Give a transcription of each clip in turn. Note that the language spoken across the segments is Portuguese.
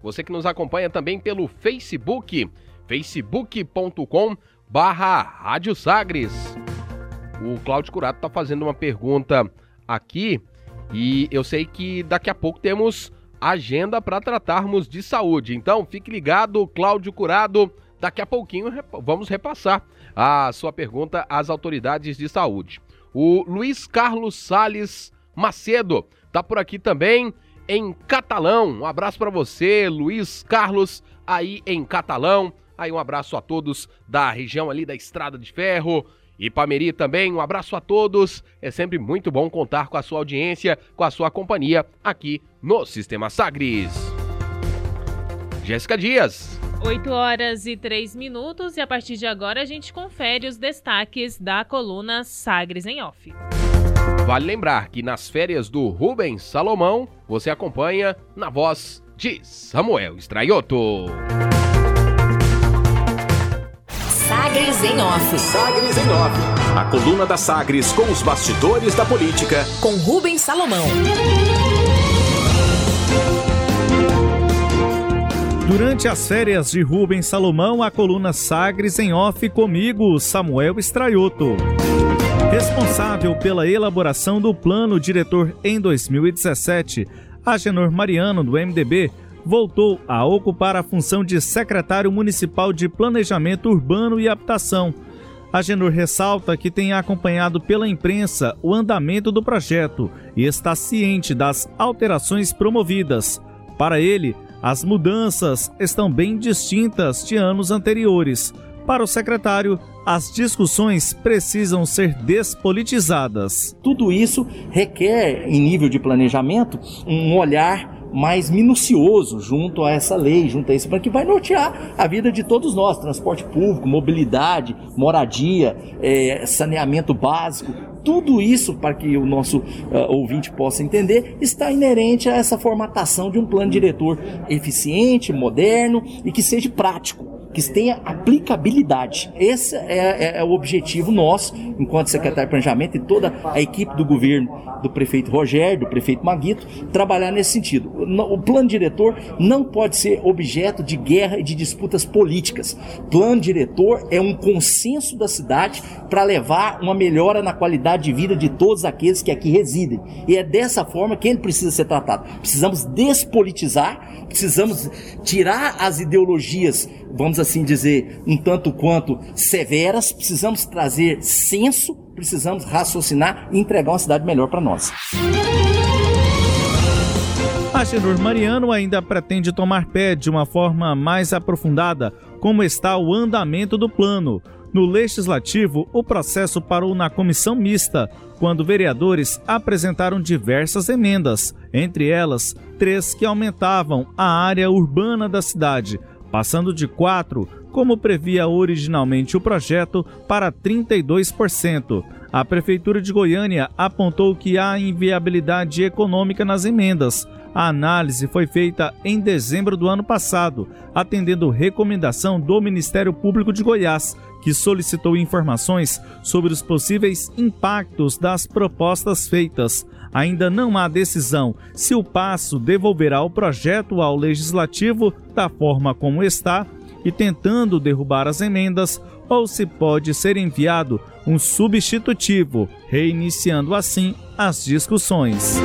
Você que nos acompanha também pelo Facebook, facebook.com barra Rádio Sagres. O Cláudio Curato está fazendo uma pergunta aqui e eu sei que daqui a pouco temos agenda para tratarmos de saúde. Então fique ligado, Cláudio Curado. Daqui a pouquinho vamos repassar a sua pergunta às autoridades de saúde. O Luiz Carlos Sales Macedo está por aqui também em Catalão. Um abraço para você, Luiz Carlos, aí em Catalão. Aí um abraço a todos da região ali da Estrada de Ferro. E Pameri também, um abraço a todos. É sempre muito bom contar com a sua audiência, com a sua companhia aqui no Sistema Sagres. Jéssica Dias. 8 horas e 3 minutos e a partir de agora a gente confere os destaques da coluna Sagres em Off. Vale lembrar que nas férias do Rubens Salomão, você acompanha na voz de Samuel Estraioto. Sagres em Off. Sagres em Off. A coluna da Sagres com os bastidores da política. Com Rubens Salomão. Durante as férias de Rubens Salomão, a coluna Sagres em Off comigo, Samuel Estraioto. Responsável pela elaboração do plano diretor em 2017, Agenor Mariano, do MDB, voltou a ocupar a função de secretário municipal de Planejamento Urbano e Habitação. Agenor ressalta que tem acompanhado pela imprensa o andamento do projeto e está ciente das alterações promovidas. Para ele, as mudanças estão bem distintas de anos anteriores. Para o secretário, as discussões precisam ser despolitizadas. Tudo isso requer, em nível de planejamento, um olhar mais minucioso junto a essa lei, junto a esse plano que vai nortear a vida de todos nós, transporte público, mobilidade, moradia, é, saneamento básico, tudo isso, para que o nosso uh, ouvinte possa entender, está inerente a essa formatação de um plano diretor eficiente, moderno e que seja prático que tenha aplicabilidade. Esse é, é, é, o objetivo nosso, enquanto secretário de Planejamento e toda a equipe do governo, do prefeito Rogério, do prefeito Maguito, trabalhar nesse sentido. O plano diretor não pode ser objeto de guerra e de disputas políticas. Plano diretor é um consenso da cidade para levar uma melhora na qualidade de vida de todos aqueles que aqui residem. E é dessa forma que ele precisa ser tratado. Precisamos despolitizar, precisamos tirar as ideologias vamos assim dizer, um tanto quanto severas, precisamos trazer senso, precisamos raciocinar e entregar uma cidade melhor para nós. Agenor Mariano ainda pretende tomar pé de uma forma mais aprofundada como está o andamento do plano. No legislativo, o processo parou na comissão mista, quando vereadores apresentaram diversas emendas, entre elas três que aumentavam a área urbana da cidade, passando de 4, como previa originalmente o projeto, para 32%. A Prefeitura de Goiânia apontou que há inviabilidade econômica nas emendas. A análise foi feita em dezembro do ano passado, atendendo recomendação do Ministério Público de Goiás, que solicitou informações sobre os possíveis impactos das propostas feitas. Ainda não há decisão se o passo devolverá o projeto ao legislativo da forma como está e tentando derrubar as emendas ou se pode ser enviado um substitutivo, reiniciando assim as discussões.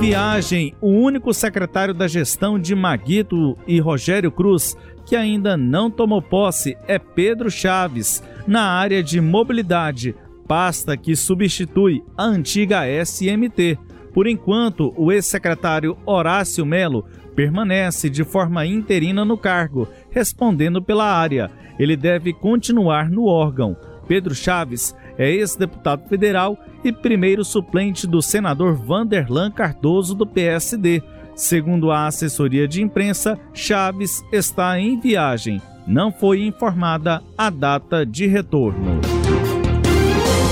Em viagem, o único secretário da gestão de Maguito e Rogério Cruz que ainda não tomou posse é Pedro Chaves, na área de mobilidade, pasta que substitui a antiga SMT. Por enquanto, o ex-secretário Horácio Melo permanece de forma interina no cargo, respondendo pela área. Ele deve continuar no órgão. Pedro Chaves é ex-deputado federal e primeiro suplente do senador Vanderlan Cardoso do PSD Segundo a assessoria de imprensa, Chaves está em viagem. Não foi informada a data de retorno.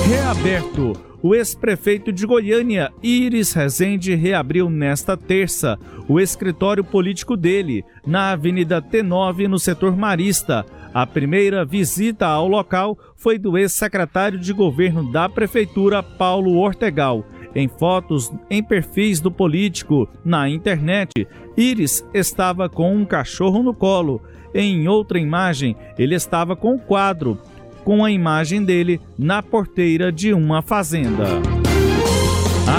Reaberto. O ex-prefeito de Goiânia, Iris Rezende, reabriu nesta terça o escritório político dele, na Avenida T9, no setor Marista. A primeira visita ao local foi do ex-secretário de governo da prefeitura, Paulo Ortegal. Em fotos em perfis do político na internet, Iris estava com um cachorro no colo. Em outra imagem, ele estava com um quadro com a imagem dele na porteira de uma fazenda.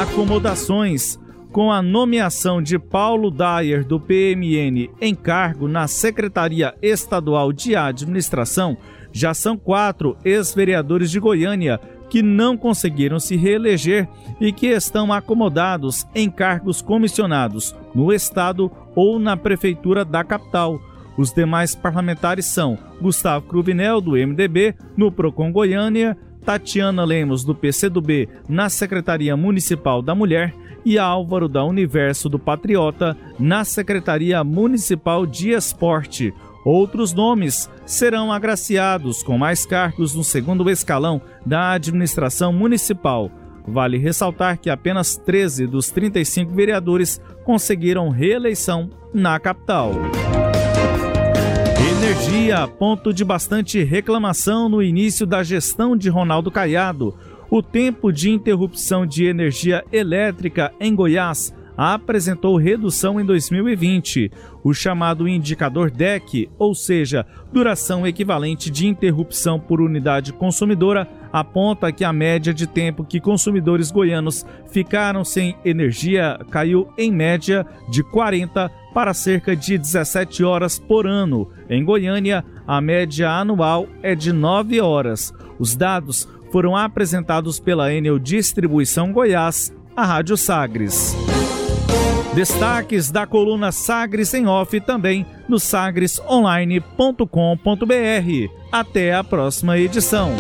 Acomodações. Com a nomeação de Paulo Dyer do PMN em cargo na Secretaria Estadual de Administração, já são quatro ex-vereadores de Goiânia que não conseguiram se reeleger e que estão acomodados em cargos comissionados no Estado ou na Prefeitura da capital. Os demais parlamentares são Gustavo Cruvinel, do MDB, no Procon Goiânia, Tatiana Lemos, do PCdoB, na Secretaria Municipal da Mulher, e Álvaro da Universo do Patriota, na Secretaria Municipal de Esporte. Outros nomes serão agraciados com mais cargos no segundo escalão da administração municipal. Vale ressaltar que apenas 13 dos 35 vereadores conseguiram reeleição na capital. Energia, ponto de bastante reclamação no início da gestão de Ronaldo Caiado. O tempo de interrupção de energia elétrica em Goiás apresentou redução em 2020. O chamado indicador DEC, ou seja, duração equivalente de interrupção por unidade consumidora, aponta que a média de tempo que consumidores goianos ficaram sem energia caiu em média de 40 para cerca de 17 horas por ano. Em Goiânia, a média anual é de 9 horas. Os dados foram apresentados pela Enel Distribuição Goiás, a Rádio Sagres. Destaques da coluna Sagres em Off também no sagresonline.com.br. Até a próxima edição.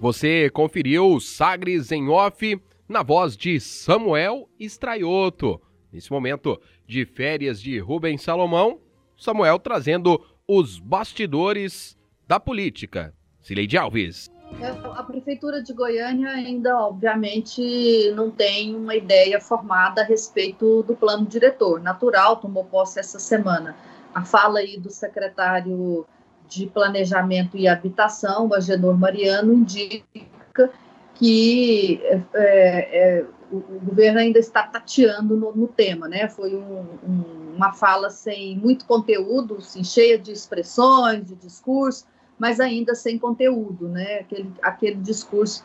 Você conferiu Sagres em Off na voz de Samuel Estraioto. Nesse momento de férias de Rubens Salomão, Samuel trazendo os bastidores da política. Cileide Alves. É, a Prefeitura de Goiânia ainda, obviamente, não tem uma ideia formada a respeito do plano diretor. Natural, tomou posse essa semana. A fala aí do secretário de Planejamento e Habitação, o Agenor Mariano, indica que é, é, o, governo ainda está tateando no, no tema, né? Foi um, um, uma fala sem muito conteúdo, assim, cheia de expressões, de discurso, mas ainda sem conteúdo, né? Aquele, aquele discurso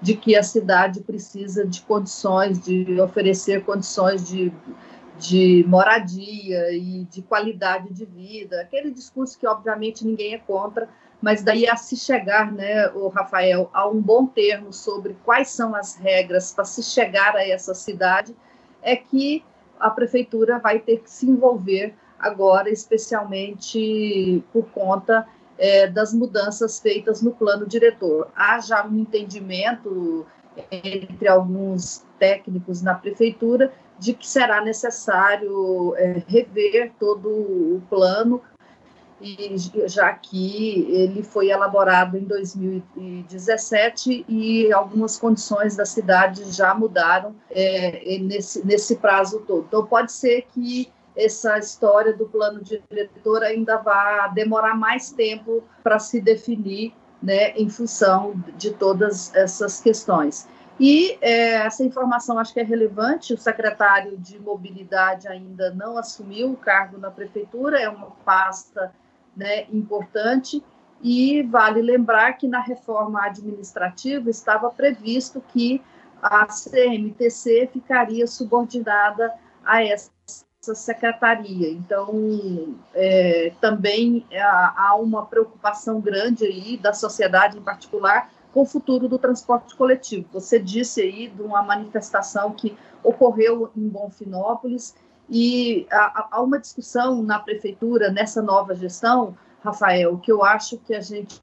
de que a cidade precisa de condições, de oferecer condições de de moradia e de qualidade de vida, aquele discurso que obviamente ninguém é contra, mas daí a se chegar, né, o Rafael, a um bom termo sobre quais são as regras para se chegar a essa cidade, é que a prefeitura vai ter que se envolver agora, especialmente por conta é, das mudanças feitas no plano diretor. Há já um entendimento entre alguns técnicos na prefeitura de que será necessário é, rever todo o plano, e, já que ele foi elaborado em 2017 e algumas condições da cidade já mudaram é, nesse, nesse prazo todo. Então, pode ser que essa história do plano diretor ainda vá demorar mais tempo para se definir né, em função de todas essas questões. E é, essa informação acho que é relevante. O secretário de Mobilidade ainda não assumiu o cargo na prefeitura, é uma pasta né, importante. E vale lembrar que na reforma administrativa estava previsto que a CMTC ficaria subordinada a essa secretaria. Então, é, também há uma preocupação grande aí da sociedade em particular com o futuro do transporte coletivo. Você disse aí de uma manifestação que ocorreu em Bonfinópolis e há, uma discussão na prefeitura nessa nova gestão, Rafael, que eu acho que a gente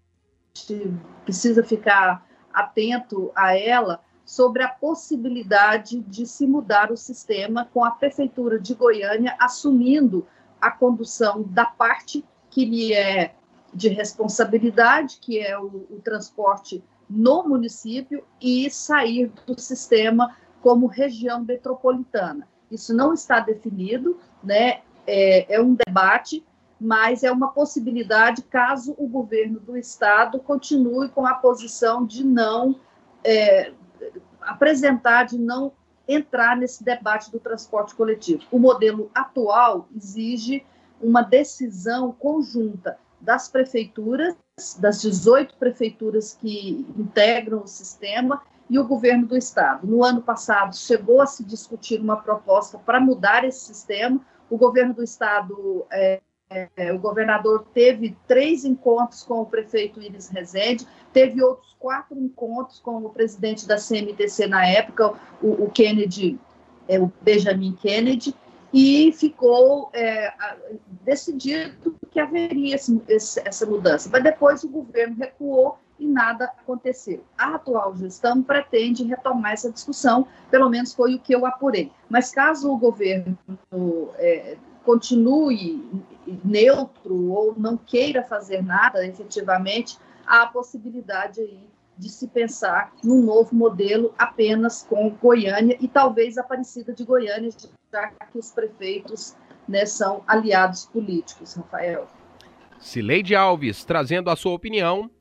precisa ficar atento a ela sobre a possibilidade de se mudar o sistema com a prefeitura de Goiânia assumindo a condução da parte que lhe é de responsabilidade, que é o, o transporte no município e sair do sistema como região metropolitana. Isso não está definido, né? É, é um debate, mas é uma possibilidade caso o governo do estado continue com a posição de não é, apresentar, de não entrar nesse debate do transporte coletivo. O modelo atual exige uma decisão conjunta das prefeituras, das 18 prefeituras que integram o sistema, e o governo do estado. No ano passado, chegou a se discutir uma proposta para mudar esse sistema. O governo do estado, é, é, o governador teve três encontros com o prefeito Iris Rezende, teve outros quatro encontros com o presidente da CMTC na época, o, o Kennedy, é, o Benjamin Kennedy, e ficou é, decidido que haveria esse, esse, essa mudança. Mas depois o governo recuou e nada aconteceu. A atual gestão pretende retomar essa discussão, pelo menos foi o que eu apurei. Mas caso o governo é, continue neutro ou não queira fazer nada efetivamente, há a possibilidade aí de se pensar num novo modelo apenas com Goiânia e talvez Aparecida de Goiânia, já que os prefeitos né, são aliados políticos, Rafael. Cileide Alves trazendo a sua opinião